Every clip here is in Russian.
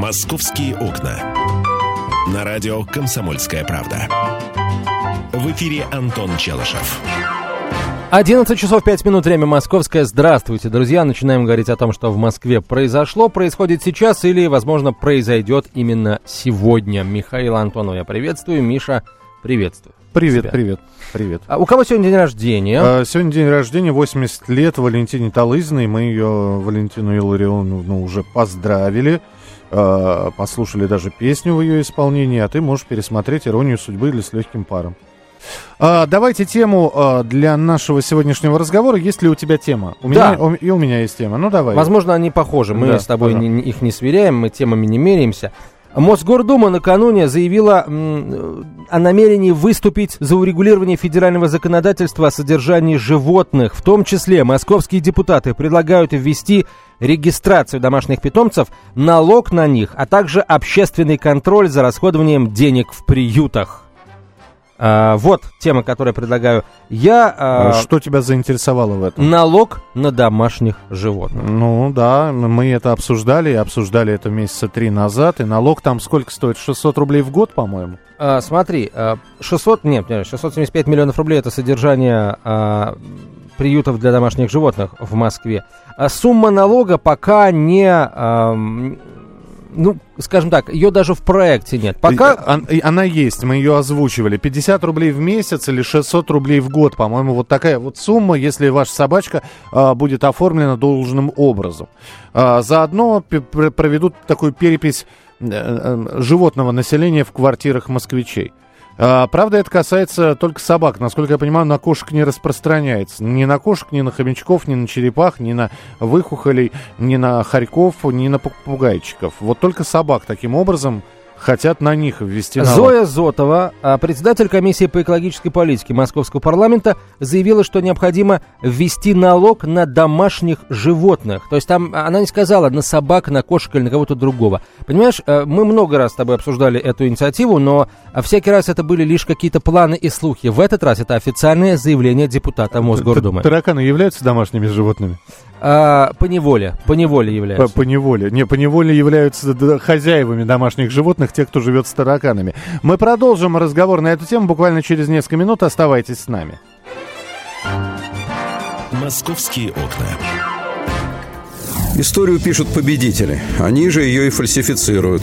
«Московские окна». На радио «Комсомольская правда». В эфире Антон Челышев. 11 часов 5 минут, время московское. Здравствуйте, друзья. Начинаем говорить о том, что в Москве произошло, происходит сейчас или, возможно, произойдет именно сегодня. Михаил Антонов я приветствую. Миша, приветствую. Привет, тебя. привет, привет. А у кого сегодня день рождения? А, сегодня день рождения, 80 лет Валентине Талызиной. Мы ее, Валентину Илларионовну, уже поздравили. А, послушали даже песню в ее исполнении, а ты можешь пересмотреть «Иронию судьбы» или «С легким паром». А, давайте тему а, для нашего сегодняшнего разговора. Есть ли у тебя тема? У Да. меня, у- и у меня есть тема. Ну, давай. Возможно, они похожи. Мы Да, с тобой не- их не сверяем, мы темами не меряемся. Мосгордума накануне заявила о намерении выступить за урегулирование федерального законодательства о содержании животных. В том числе московские депутаты предлагают ввести регистрацию домашних питомцев, налог на них, а также общественный контроль за расходованием денег в приютах. А, вот тема, которую я предлагаю я. А, а, Что тебя заинтересовало в этом? Налог на домашних животных. Ну да, мы это обсуждали, обсуждали это месяца три назад, и налог там сколько стоит? 600 рублей в год, по-моему? А, смотри, а, 600, нет, нет, 675 миллионов рублей это содержание а, приютов для домашних животных в Москве. А сумма налога пока не, ам, ну, скажем так, ее даже в проекте нет. Пока и Она есть, мы ее озвучивали. 50 рублей в месяц или 600 рублей в год, по-моему, вот такая вот сумма, если ваша собачка а, будет оформлена должным образом. А, заодно проведут такую перепись э, э, животного населения в квартирах москвичей. А, правда, это касается только собак. Насколько я понимаю, на кошек не распространяется. Ни на кошек, ни на хомячков, ни на черепах, ни на выхухолей, ни на хорьков, ни на попугайчиков. Вот только собак таким образом хотят на них ввести налог. Зоя Зотова, а, председатель комиссии по экологической политике Московского парламента, заявила, что необходимо ввести налог на домашних животных. То есть там а, она не сказала на собак, на кошек или на кого-то другого. Понимаешь, э, мы много раз с тобой обсуждали эту инициативу, но а, всякий раз это были лишь какие-то планы и слухи. В этот раз это официальное заявление депутата Мосгордумы. Т- Тараканы являются домашними животными? А, По неволе, по неволе По, являются. по неволе. Не, по неволе являются хозяевами домашних животных, те, кто живет с тараканами. Мы продолжим разговор на эту тему буквально через несколько минут. Оставайтесь с нами. «Московские окна». Историю пишут победители. Они же ее и фальсифицируют.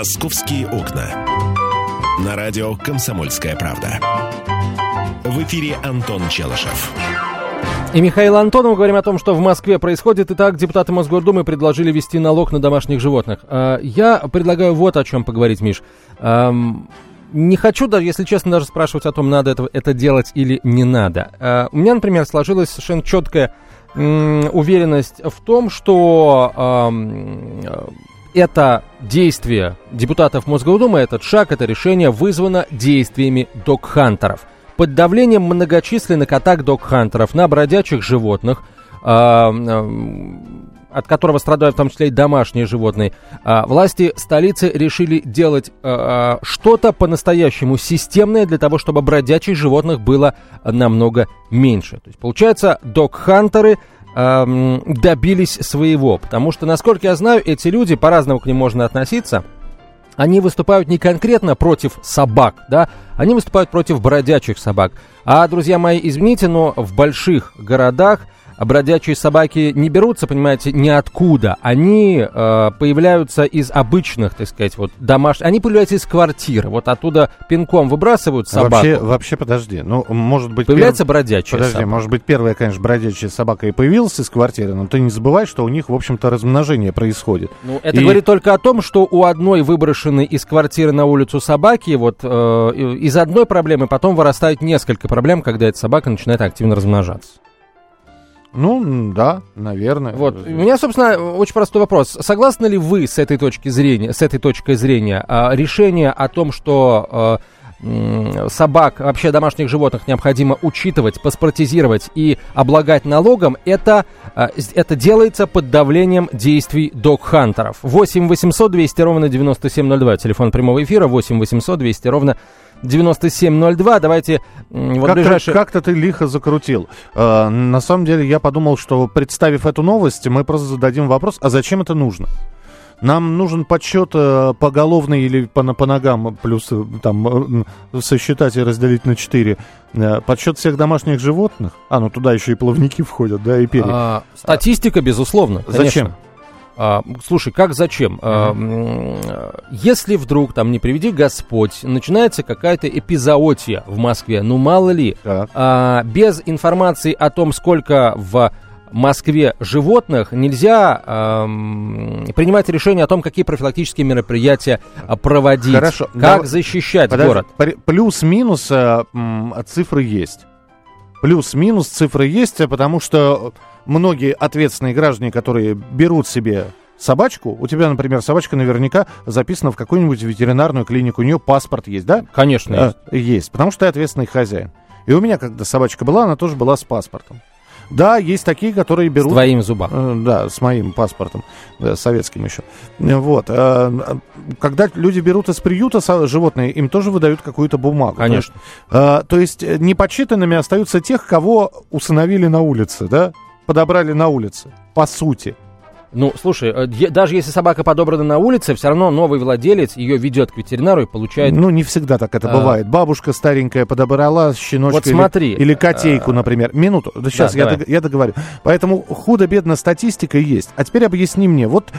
«Московские окна». На радио «Комсомольская правда». В эфире Антон Челышев. И Михаил Антонов говорим о том, что в Москве происходит. Итак, депутаты Мосгордумы предложили ввести налог на домашних животных. А, Я предлагаю вот о чем поговорить, Миш. Не хочу даже, если честно, даже спрашивать о том, надо это, это делать или не надо. А, У меня, например, сложилась совершенно четкая уверенность в том, что это действие депутатов Мосгордумы, этот шаг, это решение вызвано действиями док-хантеров. Под давлением многочисленных атак док-хантеров на бродячих животных, а, от которого страдают в том числе и домашние животные, а, власти столицы решили делать а, что-то по-настоящему системное для того, чтобы бродячих животных было намного меньше. То есть, получается, док-хантеры эм, добились своего. Потому что, насколько я знаю, эти люди, по-разному к ним можно относиться, они выступают не конкретно против собак, да, они выступают против бродячих собак. А, друзья мои, извините, но в больших городах бродячие собаки не берутся, понимаете, ниоткуда. Они э, появляются из обычных, так сказать, вот домашних. Они появляются из квартир. Вот оттуда пинком выбрасывают собаку. Вообще, вообще, подожди. Ну, может быть... Появляется перв- бродячая Подожди, собака. может быть, первая, конечно, бродячая собака и появилась из квартиры, но ты не забывай, что у них, в общем-то, размножение происходит. Ну, это И- говорит только о том, что у одной выброшенной из квартиры на улицу собаки, вот э, из одной проблемы потом вырастает несколько проблем, когда эта собака начинает активно размножаться. Ну, да, наверное. Вот. У меня, собственно, очень простой вопрос. Согласны ли вы с этой точки зрения, с этой точкой зрения, а, решение о том, что а, собак, вообще домашних животных необходимо учитывать, паспортизировать и облагать налогом, это, а, это делается под давлением действий док-хантеров. 8 800 200 ровно 9702, телефон прямого эфира, 8 800 200 ровно 9702. Давайте вот Как-то, ближайшие... как-то ты лихо закрутил. Э, на самом деле, я подумал, что представив эту новость, мы просто зададим вопрос, а зачем это нужно? Нам нужен подсчет э, поголовный или по, по ногам, плюс э, там э, сосчитать и разделить на 4. подсчет всех домашних животных. А, ну туда еще и плавники входят, да, и перья. А, статистика, безусловно. конечно. Зачем? А, слушай, как зачем? А, м, если вдруг, там, не приведи Господь, начинается какая-то эпизоотия в Москве, ну мало ли, Так. а, без информации о том, сколько в Москве животных, нельзя ам, принимать решение о том, какие профилактические мероприятия проводить, Хорошо, как давай- защищать Подожди, город. Плюс-минус э, цифры есть. Плюс-минус цифры есть, потому что многие ответственные граждане, которые берут себе собачку, у тебя, например, собачка наверняка записана в какую-нибудь ветеринарную клинику, у нее паспорт есть, да? Конечно, есть. Э, есть, потому что ты ответственный хозяин. И у меня, когда собачка была, она тоже была с паспортом. Да, есть такие, которые с берут... твоим зубом. Э, Да, с моим паспортом, да, советским еще. Э, Вот. э, Когда люди берут из приюта животные, им тоже выдают какую-то бумагу. Конечно. Э, То есть э, непочитанными остаются тех, кого усыновили на улице, да? Подобрали на улице, по сути. Ну, слушай, э, даже если собака подобрана на улице, все равно новый владелец ее ведет к ветеринару и получает... Ну, не всегда так это А. бывает. Бабушка старенькая подобрала щеночка Вот или- смотри, или, котейку, например. Минуту, да сейчас я, давай. дог- я договорю. Поэтому худо-бедно статистика есть. А теперь объясни мне. Вот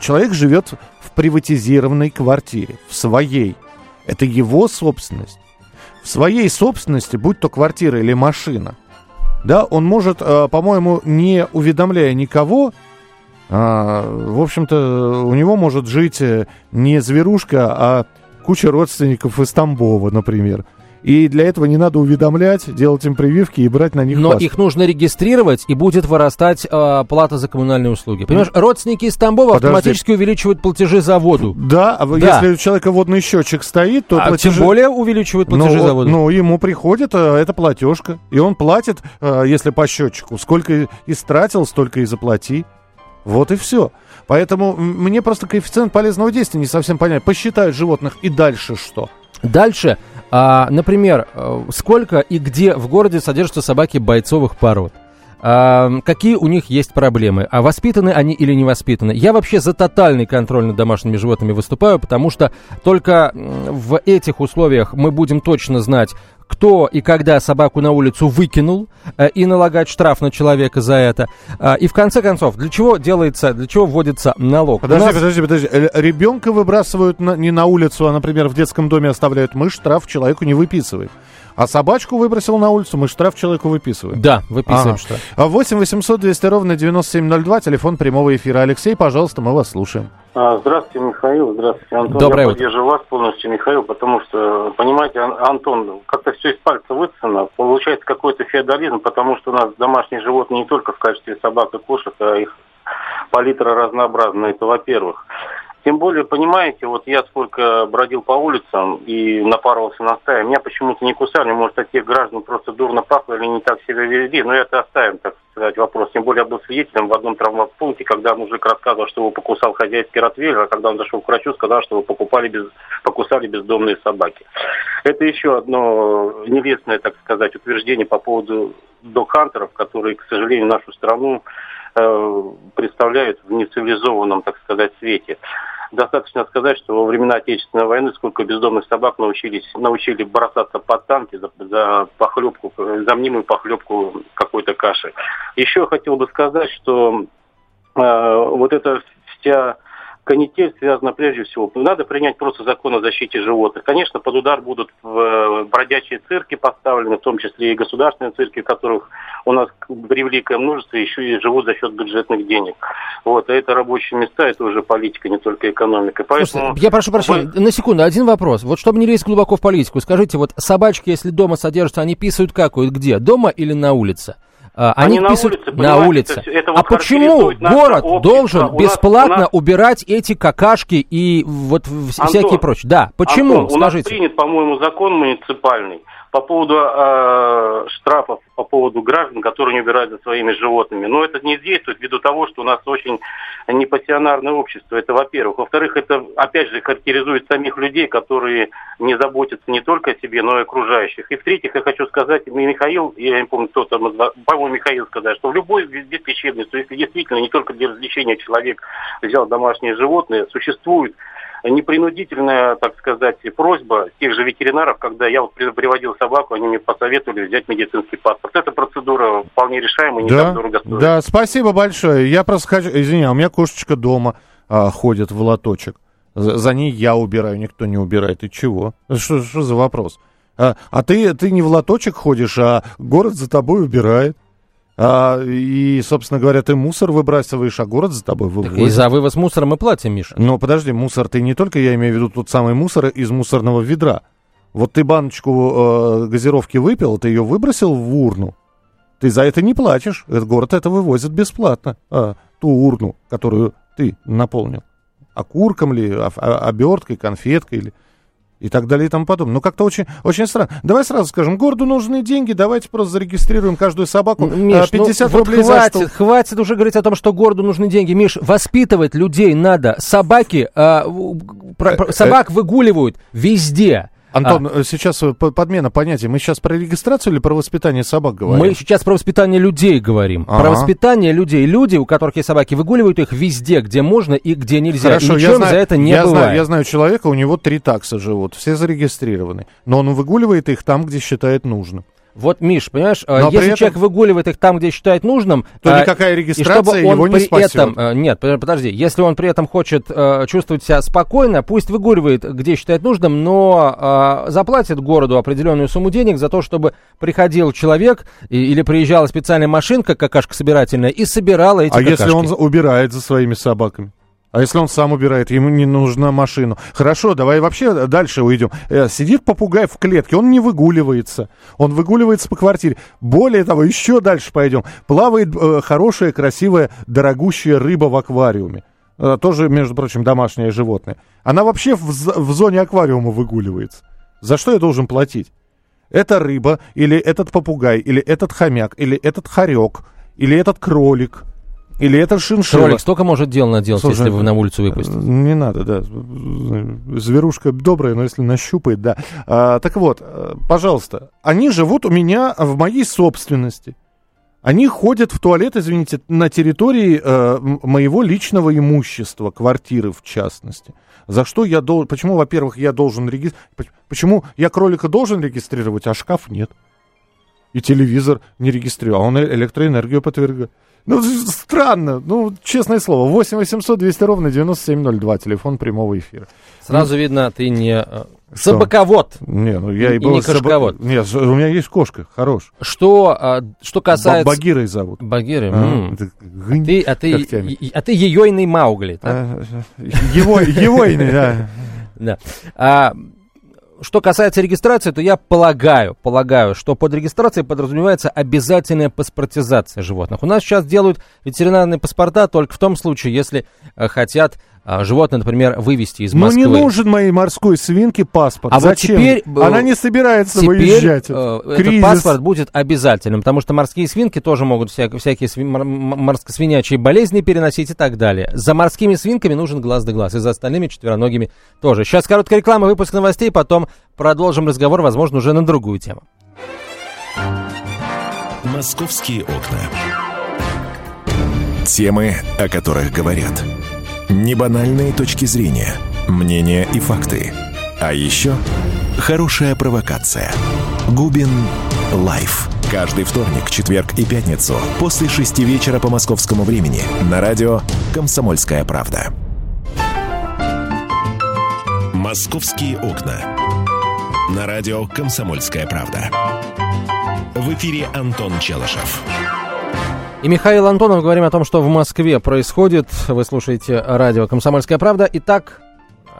человек живет в приватизированной квартире, в своей. Это его собственность. В своей собственности, будь то квартира или машина, да, он может, э, по-моему, не уведомляя никого, а, в общем-то, у него может жить э, не зверушка, а куча родственников из Тамбова, например. И для этого не надо уведомлять, делать им прививки и брать на них Но паспорт. их нужно регистрировать, и будет вырастать э, плата за коммунальные услуги. Понимаешь, родственники из Тамбова Подожди. автоматически увеличивают платежи за воду. Да, а Да. если у человека водный счетчик стоит, то А платежи... тем более увеличивают Ну, платежи за вот, воду. ну, ему приходит э, эта платежка, и он платит, э, если по счетчику, сколько истратил, столько и заплати. Вот и все. Поэтому мне просто коэффициент полезного действия не совсем понятен. Посчитают животных и дальше что? Дальше, а, например, э, сколько и где в городе содержатся собаки бойцовых пород? А, какие у них есть проблемы? А воспитаны они или не воспитаны? Я вообще за тотальный контроль над домашними животными выступаю, потому что только в этих условиях мы будем точно знать, кто и когда собаку на улицу выкинул, э, и налагать штраф на человека за это. А, и в конце концов, для чего делается, для чего вводится налог? Подожди, нас- подожди, подожди. Э, Ребенка выбрасывают на- не на улицу, а, например, в детском доме оставляют. Мы штраф человеку не выписываем. А собачку выбросил на улицу, мы штраф человеку выписываем. Да, выписываем Ага. штраф. А 8 800 200 ровно 9702, телефон прямого эфира. Алексей, пожалуйста, мы вас слушаем. А, Здравствуйте, Михаил. Здравствуйте, Антон. Доброе Я утро. поддерживаю вас полностью, Михаил, потому что, понимаете, Ан- Антон, как-то все из пальца высосано. Получается какой-то феодализм, потому что у нас домашние животные не только в качестве собак и кошек, а их палитра разнообразна. Это во-первых. Тем более, понимаете, вот я сколько бродил по улицам и напарывался на стаи, меня почему-то не кусали, может, от тех граждан просто дурно пахло или не так себя вели, но это оставим, так сказать, вопрос. Тем более, я был свидетелем в одном травмопункте, когда мужик рассказывал, что его покусал хозяйский ротвейлер, а когда он зашел к врачу, сказал, что его покупали без, покусали бездомные собаки. Это еще одно нелестное, так сказать, утверждение по поводу док-хантеров, которые, к сожалению, нашу страну э, представляют в нецивилизованном, так сказать, свете. Достаточно сказать, что во времена Отечественной войны сколько бездомных собак научились, научили бросаться под танки за, за похлебку, за мнимую похлебку какой-то каши. Еще хотел бы сказать, что э, вот эта вся канитель связана прежде всего. Надо принять просто закон о защите животных. Конечно, под удар будут э, бродячие цирки поставлены, в том числе и государственные цирки, которых у нас превеликое множество, еще и живут за счет бюджетных денег. Вот, а это рабочие места, это уже политика, не только экономика. Поэтому... Слушайте, я прошу прощения, на секунду, один вопрос. Вот чтобы не лезть глубоко в политику, скажите, вот собачки, если дома содержатся, они писают какают, где? Дома или на улице? А, они, Они на вписывают улице, на улице. это это а вот почему характеризует наше город общество. должен У бесплатно нас- убирать эти какашки и вот Антон, всякие прочие? Да, почему? Антон, у нас Скажите. принят, по-моему, закон муниципальный по поводу э, штрафов по поводу граждан, которые не убирают за своими животными. Но это не действует ввиду того, что у нас очень непассионарное общество. Это во-первых. Во-вторых, это опять же характеризует самих людей, которые не заботятся не только о себе, но и окружающих. И в-третьих, я хочу сказать, Михаил, я не помню, кто там, по-моему, Михаил сказал, что в любой лечебнице, если действительно не только для развлечения человек взял домашние животные, существует непринудительная, так сказать, просьба тех же ветеринаров, когда я вот при- приводил собаку, они мне посоветовали взять медицинский паспорт. Эта процедура вполне решаемая, не Да, так дорого стоит. да, спасибо большое. Я просто хочу, извини, а у меня кошечка дома а, ходит в лоточек. За, за ней я убираю, никто не убирает. И чего? Что, что за вопрос? А, а ты, ты не в лоточек ходишь, а город за тобой убирает. А, и, собственно говоря, ты мусор выбрасываешь, а город за тобой вывозит. и за вывоз мусора мы платим, Миша. Но подожди, мусор ты не только, я имею в виду тот самый мусор из мусорного ведра. Вот ты баночку э, газировки выпил, ты ее выбросил в урну. Ты за это не платишь. Этот город это вывозит бесплатно. А, ту урну, которую ты наполнил. Окурком ли, а- а- оберткой, конфеткой или и так далее и тому подобное. Ну, как-то очень, очень странно. Давай сразу скажем, городу нужны деньги, давайте просто зарегистрируем каждую собаку. Миш, а, 50 ну, рублей вот за хватит, штуку. хватит уже говорить о том, что городу нужны деньги. Миш, воспитывать людей надо. Собаки, а, в- про- про- Э, собак выгуливают везде. Антон, э, сейчас э, по- подмена понятий. Мы сейчас про регистрацию или про воспитание собак говорим? Мы сейчас про воспитание людей говорим. Про Ага. воспитание людей. Люди, у которых есть собаки, выгуливают их везде, где можно и где нельзя. Хорошо, и я знаю, за это не я, бывает. знаю, я знаю человека, у него три такса живут, все зарегистрированы. Но он выгуливает их там, где считает нужным. Вот, Миш, понимаешь, э, Но если этом- человек выгуливает их там, где считает нужным, То э, никакая и регистрация чтобы он его не при спасет. этом, э, нет, под- подожди, если он при этом хочет э, чувствовать себя спокойно, пусть выгуливает, где считает нужным, но э, заплатит городу определенную сумму денег за то, чтобы приходил человек и- или приезжала специальная машинка, какашка собирательная, и собирала эти а какашки. если он убирает за своими собаками? А если он сам убирает, ему не нужна машина. Хорошо, давай вообще дальше уйдем. Э, Сидит попугай в клетке, он не выгуливается. Он выгуливается по квартире. Более того, еще дальше пойдем. Плавает э, хорошая, красивая, дорогущая рыба в аквариуме. Э, тоже, между прочим, домашнее животное. Она вообще в, в зоне аквариума выгуливается. За что я должен платить? эта рыба, или этот попугай, или этот хомяк, или этот хорек, или этот кролик, или этот шиншилла. Кролик столько может дел наделать, Слушай, если вы на улицу выпустите. Не надо, да. Зверушка добрая, но если нащупает, да. А, так вот, э, пожалуйста, они живут у меня в моей собственности. Они ходят в туалет, извините, на территории э, моего личного имущества, квартиры в частности. За что я должен... Почему, во-первых, я должен регистрировать... Почему я кролика должен регистрировать, а шкаф нет? И телевизор не регистрировал, а он э- электроэнергию подвергает. Ну, странно. Ну, честное слово. 8 800 200 ровно 9702. Телефон прямого эфира. Сразу видно, ты не э, Что? собаковод. Не, ну я и, И был не собак- кошковод. Нет, с- у меня есть кошка, хорош. Что, а, что касается... Ба- Багирой зовут. Багиры. А, это гынь Ты, а ты, и- а ты ейойный Маугли. так? А, Его, его имя, да. Да. А, что касается регистрации, то я полагаю, полагаю, что под регистрацией подразумевается обязательная паспортизация животных. У нас сейчас делают ветеринарные паспорта только в том случае, если э, хотят животное, например, вывести из Ну Москвы. не нужен моей морской свинке паспорт. А вот Зачем? теперь, э, Она не собирается Теперь выезжать. э, этот паспорт будет обязательным, потому что морские свинки тоже могут вся- всякие сви- морско-свинячие болезни переносить и так далее. За морскими свинками нужен глаз да глаз, и за остальными четвероногими тоже. Сейчас короткая реклама, выпуск новостей, потом продолжим разговор, возможно, уже на другую тему. Московские окна. Темы, о которых говорят. Небанальные точки зрения, мнения и факты. А еще хорошая провокация. Губин Live. Каждый вторник, четверг и пятницу после шести вечера по московскому времени на радио «Комсомольская правда». «Московские окна». На радио «Комсомольская правда». В эфире Антон Челышев. И Михаил Антонов говорим о том, что в Москве происходит. Вы слушаете радио «Комсомольская правда». Итак,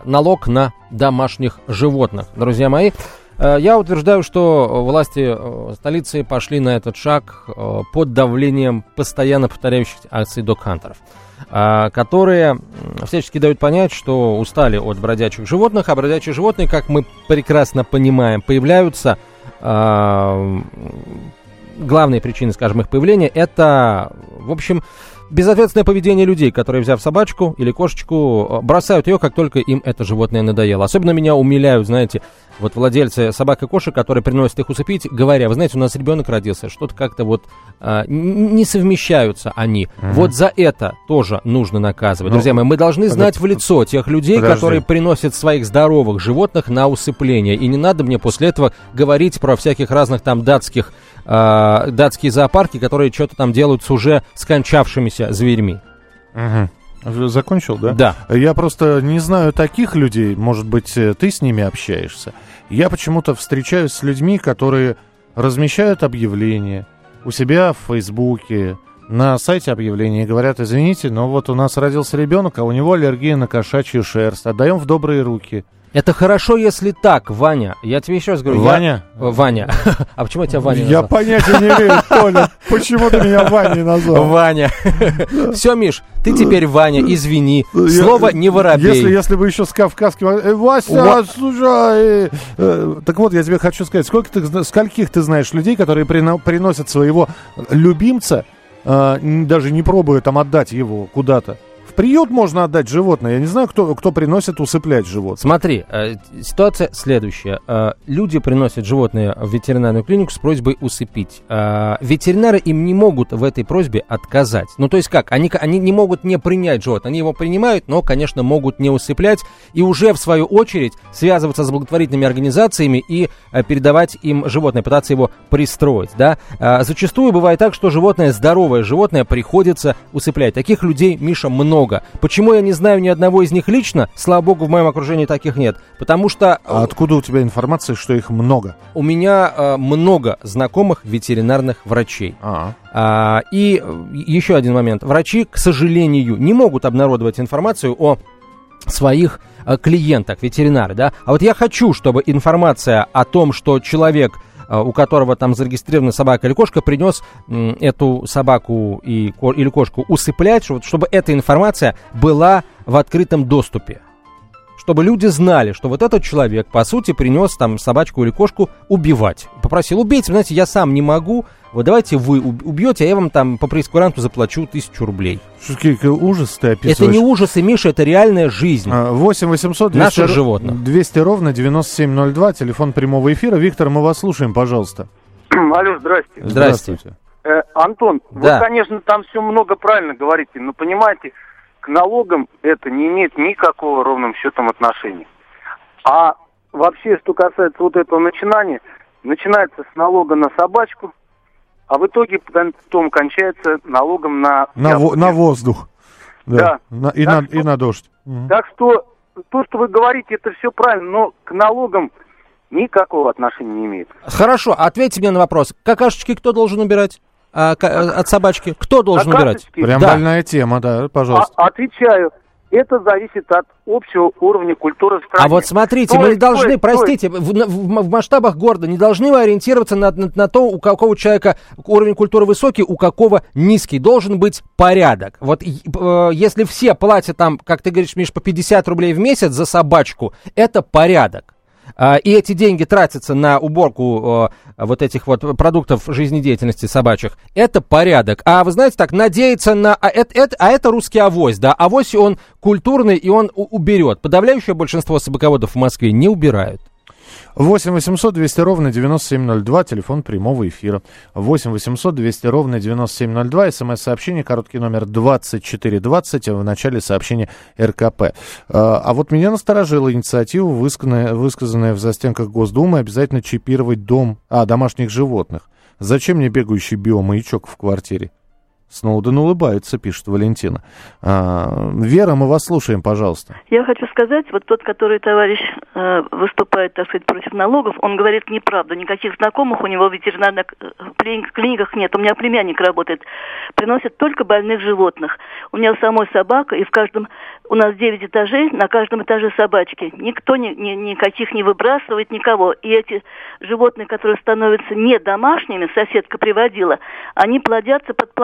налог на домашних животных. Друзья мои, Э, я утверждаю, что власти э, столицы пошли на этот шаг э, под давлением постоянно повторяющихся акций док-хантеров которые всячески дают понять, что устали от бродячих животных, а бродячие животные, как мы прекрасно понимаем, появляются главные причины, скажем, их появления, это, в общем, безответственное поведение людей, которые, взяв собачку или кошечку, бросают ее, как только им это животное надоело. Особенно меня умиляют, знаете, вот владельцы собак и кошек, которые приносят их усыпить, говоря, вы знаете, у нас ребенок родился, что-то как-то вот а, не совмещаются они. Угу. Вот за это тоже нужно наказывать. Ну, Друзья мои, мы должны знать в лицо тех людей, подожди. которые приносят своих здоровых животных на усыпление. И не надо мне после этого говорить про всяких разных там датских, а, датские зоопарки, которые что-то там делают с уже скончавшимися зверьми. Угу. Закончил, да? Да. Я просто не знаю таких людей, может быть, э, ты с ними общаешься. Я почему-то встречаюсь с людьми, которые размещают объявления у себя в Фейсбуке, на сайте объявления и говорят, извините, но вот у нас родился ребенок, а у него аллергия на кошачью шерсть. Отдаем в добрые руки. Это хорошо, если так, Ваня. Я тебе еще раз говорю. Ваня? Я... Ваня. а почему я тебя Ваня назвал? Я понятия не имею, Толя. Почему ты меня Ваней назвал? Ваня. Все, Миш, ты теперь Ваня, извини. Слово не воробей. Если, если бы еще с кавказским... Э, Вася, слушай! Э, так вот, я тебе хочу сказать, сколько ты, скольких ты знаешь людей, которые приносят своего любимца, э, даже не пробуя там отдать его куда-то, приют можно отдать животное. Я не знаю, кто, кто приносит усыплять животное. Смотри, э, ситуация следующая. Э, люди приносят животное в ветеринарную клинику с просьбой усыпить. Э, ветеринары им не могут в этой просьбе отказать. Ну, то есть как? Они, они не могут не принять животное. Они его принимают, но, конечно, могут не усыплять. И уже, в свою очередь, связываться с благотворительными организациями и э, передавать им животное, пытаться его пристроить. Да? Э, зачастую бывает так, что животное, здоровое животное, приходится усыплять. Таких людей, Миша, много много. Почему я не знаю ни одного из них лично? Слава богу, в моем окружении таких нет. Потому что... А откуда у тебя информация, что их много? У меня э, много знакомых ветеринарных врачей. А. А, и еще один момент. Врачи, к сожалению, не могут обнародовать информацию о своих э, клиентах, ветеринары, да. А вот я хочу, чтобы информация о том, что человек Э, у которого там зарегистрирована собака или кошка, принес эту собаку и, или кошку усыплять, чтобы эта информация была в открытом доступе чтобы люди знали, что вот этот человек, по сути, принес там собачку или кошку убивать. Попросил, убейте, знаете, я сам не могу, вот давайте вы убьете, а я вам там по прескуранту заплачу тысячу рублей. Что какие ужасы ты описываешь? Это не ужасы, Миша, это реальная жизнь. 8 800 200, Наших животных. 200 ровно 9702, телефон прямого эфира. Виктор, мы вас слушаем, пожалуйста. Алло, здрасте. Здравствуйте. Э, Антон, да. вы, конечно, там все много правильно говорите, но понимаете, к налогам это не имеет никакого ровным счетом отношения. А вообще, что касается вот этого начинания, начинается с налога на собачку, а в итоге потом кончается налогом на... На, во, на воздух. Да. да. На, и, на, что, и на дождь. Так что то, что вы говорите, это все правильно, но к налогам никакого отношения не имеет. Хорошо, ответьте мне на вопрос. Какашечки кто должен убирать? А, от собачки? Кто должен а убирать? Прям да. больная тема, да, пожалуйста. А, отвечаю. Это зависит от общего уровня культуры в стране. А вот смотрите, мы не должны, стой, простите, стой. В, в, в масштабах города не должны мы ориентироваться на, на, на то, у какого человека уровень культуры высокий, у какого низкий. Должен быть порядок. Вот э, если все платят там, как ты говоришь, Миш, по 50 рублей в месяц за собачку, это порядок. А, и эти деньги тратятся на уборку вот этих вот продуктов жизнедеятельности собачьих, это порядок. А вы знаете, так, надеяться на... А это, это, а это русский авось, да? Авось он культурный, и он уберет. Подавляющее большинство собаководов в Москве не убирают. 8 800 200 ровно 9702, телефон прямого эфира. 8 800 200 ровно 9702, смс-сообщение, короткий номер 2420, в начале сообщения РКП. А, а вот меня насторожила инициатива, высказанная, высказанная в застенках Госдумы, обязательно чипировать дом, а, домашних животных. Зачем мне бегающий биомаячок в квартире? Сноуден улыбается, пишет Валентина. А, Вера, мы вас слушаем, пожалуйста. Я хочу сказать, вот тот, который товарищ э, выступает, так сказать, против налогов, он говорит неправду. Никаких знакомых у него в ветеринарных э, клиниках нет. У меня племянник работает. Приносят только больных животных. У меня самой собака, и в каждом... У нас 9 этажей, на каждом этаже собачки. Никто ни, ни, никаких не выбрасывает, никого. И эти животные, которые становятся не домашними, соседка приводила, они плодятся под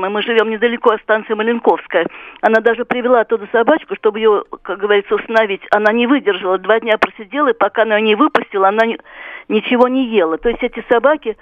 платформой. Мы живем недалеко от станции Маленковская. Она даже привела оттуда собачку, чтобы ее, как говорится, установить. Она не выдержала, два дня просидела, и пока она ее не выпустила, она не, ничего не ела. То есть эти собаки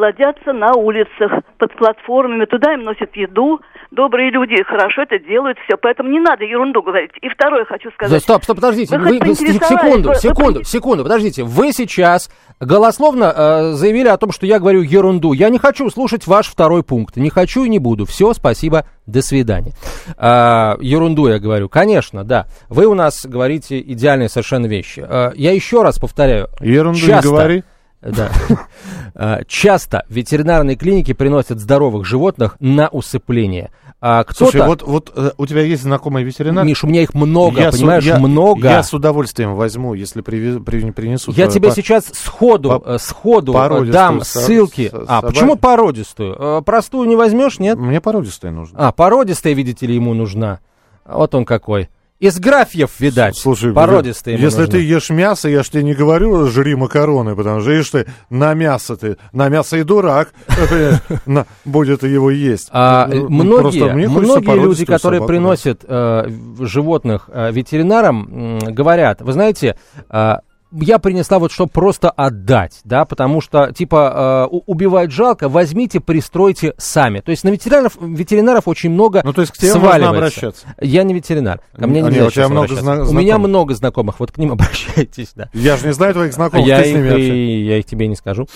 плодятся на улицах, под платформами, туда им носят еду. Добрые люди хорошо это делают, все, поэтому не надо ерунду говорить. И второе хочу сказать. Да, стоп, стоп, подождите, вы, вы, секунду, секунду, секунду, подождите. Вы сейчас голословно э, заявили о том, что я говорю ерунду. Я не хочу слушать ваш второй пункт. Не хочу и не буду. Все, спасибо, до свидания. Э, ерунду я говорю. Конечно, да. Вы у нас говорите идеальные совершенно вещи. Э, я еще раз повторяю. Ерунду часто, не говори. Да. А, часто ветеринарные клиники приносят здоровых животных на усыпление. А Слушай, вот, вот э, у тебя есть знакомый ветеринар? Миш, у меня их много, я понимаешь, я, много. Я с удовольствием возьму, если привез, при, принесут. Я тебе по, сейчас сходу, по, э, сходу э, дам ссылки. С, а, собак... почему породистую? Простую не возьмешь, нет? Мне породистая нужна. А, породистая, видите ли, ему нужна. Вот он какой. Из графьев, видать, Слушай, породистые. Если ты ешь мясо, я ж тебе не говорю, жри макароны, потому что ешь ты на мясо ты, на мясо и дурак будет его есть. А, ну, многие многие люди, которые приносят э, животных э, ветеринарам, говорят, вы знаете, э, я принесла вот, чтобы просто отдать, да, потому что, типа, э, убивать жалко, возьмите, пристройте сами. То есть на ветеринаров, ветеринаров очень много Ну, то есть к тебе можно обращаться? Я не ветеринар, ко мне а, нельзя нет, у, тебя много зна- у меня много знакомых, вот к ним обращайтесь, да. Я же не знаю твоих знакомых, я их, и, я их тебе не скажу.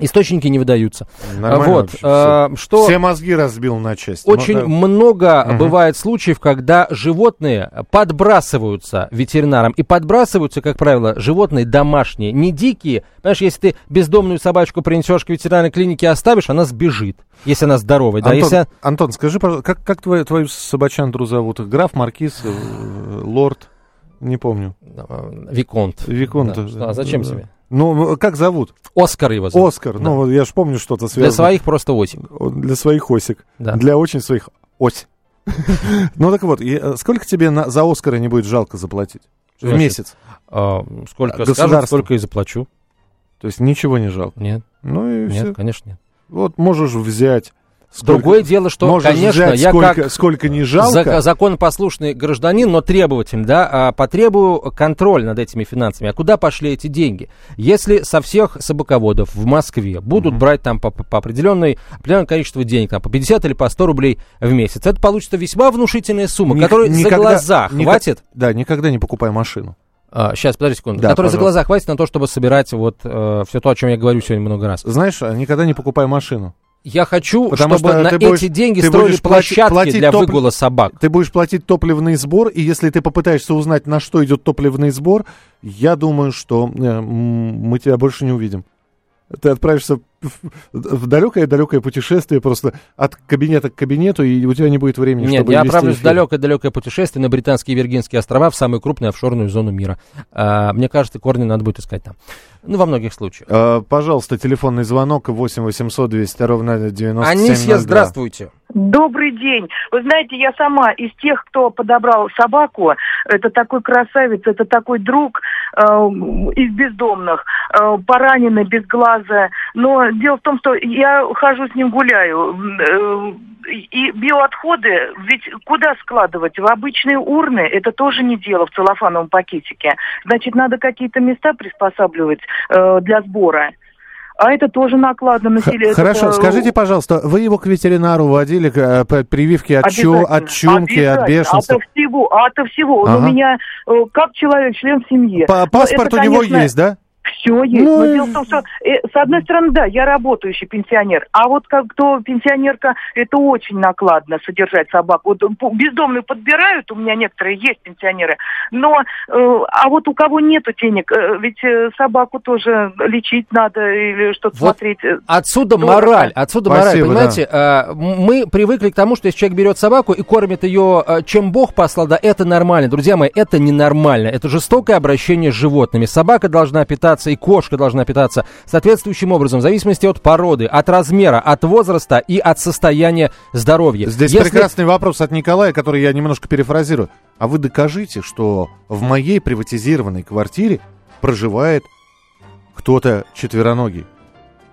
Источники не выдаются. Нормально вот, э, что все мозги разбил на части. Очень ну, да. много угу. бывает случаев, когда животные подбрасываются ветеринарам. И подбрасываются, как правило, животные домашние, не дикие. Понимаешь, если ты бездомную собачку принесешь к ветеринарной клинике и оставишь, она сбежит, если она здоровая. Антон, да, если... Антон скажи, пожалуйста, как, как твою, твою собачандру зовут? Граф, маркиз, э, лорд? Не помню. Виконт. Виконт. Да. А зачем да. себе? Ну, как зовут? Оскар его зовут. Оскар. Да. Ну, я же помню что-то связано. Для своих просто Осик. Для своих Осик. Да. Для очень своих Ось. Ну, так вот, э, сколько тебе за Оскара не будет жалко заплатить? В месяц? А, сколько скажут, сколько и заплачу. То есть ничего не жалко? Нет. Ну и Нет, конечно нет. Вот можешь взять Сколько, Другое дело, что, Можешь конечно, я сколько, как сколько не жалко. За, законопослушный гражданин, но требовательный, да, а, потребую контроль над этими финансами. А куда пошли эти деньги? Если со всех собаководов в Москве будут mm-hmm. брать там по, по определенной, определенное количество денег, там, по 50 или по 100 рублей в месяц, это получится весьма внушительная сумма, Ник- которой никогда, за глаза никак, хватит. Да, никогда не покупай машину. А, сейчас, подожди секунду. Да, который за глаза хватит на то, чтобы собирать вот э, все то, о чем я говорю сегодня много раз. Знаешь, никогда не покупай машину. Я хочу, Потому чтобы что на эти будешь, деньги строили площадки платить для топ... выгула собак. Ты будешь платить топливный сбор, и если ты попытаешься узнать, на что идет топливный сбор, я думаю, что э, мы тебя больше не увидим. Ты отправишься в далекое-далекое путешествие просто от кабинета к кабинету, и у тебя не будет времени, Нет, чтобы я отправлюсь в далекое-далекое путешествие на британские Виргинские острова, в самую крупную офшорную зону мира. А, мне кажется, корни надо будет искать там. Ну, во многих случаях. А, пожалуйста, телефонный звонок 8 800 200 ровно 9702. Анисья, здравствуйте. Добрый день. Вы знаете, я сама из тех, кто подобрал собаку. Это такой красавец, это такой друг э, из бездомных, э, пораненный, без глаза. Но дело в том, что я хожу с ним гуляю. Э, и биоотходы, ведь куда складывать? В обычные урны это тоже не дело в целлофановом пакетике. Значит, надо какие-то места приспосабливать э, для сбора. А это тоже накладно на селе. Хорошо, это... скажите, пожалуйста, вы его к ветеринару водили, к э, прививке от, чу, от чумки, от бешенства? От всего, от всего. Ага. Он у меня, э, как человек, член семьи. По паспорт это, у него есть, да? Все есть. Ну, Но дело в том, что, э, с одной стороны, да, я работающий пенсионер, а вот как кто пенсионерка, это очень накладно содержать собаку. Вот бездомные подбирают, у меня некоторые есть пенсионеры, но, э, а вот у кого нету денег, э, ведь э, собаку тоже лечить надо или что-то вот смотреть. Э, отсюда дорого. мораль, отсюда Спасибо, мораль, понимаете? Да. Э, мы привыкли к тому, что если человек берет собаку и кормит ее, э, чем Бог послал, да, это нормально. Друзья мои, это ненормально. Это жестокое обращение с животными. Собака должна питаться и кошка должна питаться соответствующим образом, в зависимости от породы, от размера, от возраста и от состояния здоровья. Здесь Если... прекрасный вопрос от Николая, который я немножко перефразирую. А вы докажите, что в моей приватизированной квартире проживает кто-то четвероногий.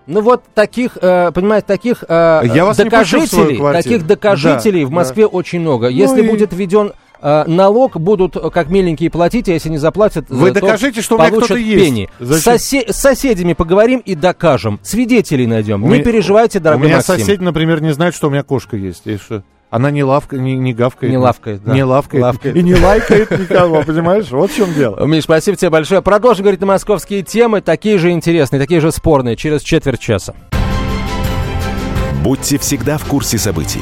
Ну вот таких, э, понимаете, таких э, Я вас докажителей, таких докажителей да, в Москве да. очень много. Ну Если и... будет введен э, налог, будут как миленькие платить, а если не заплатят, вы докажите, что у меня кто-то есть. Сосед, с соседями поговорим и докажем. Свидетелей найдем. У не переживайте, дорогой У меня Максим. соседи, например, не знают, что у меня кошка есть. И что? Она не лавка, не, не гавкает. Не лавкает, да. Не лавкает. лавкает. И не лайкает никого, понимаешь? Вот в чем дело. Миш, спасибо тебе большое. Продолжим говорить на московские темы, такие же интересные, такие же спорные, через четверть часа. Будьте всегда в курсе событий.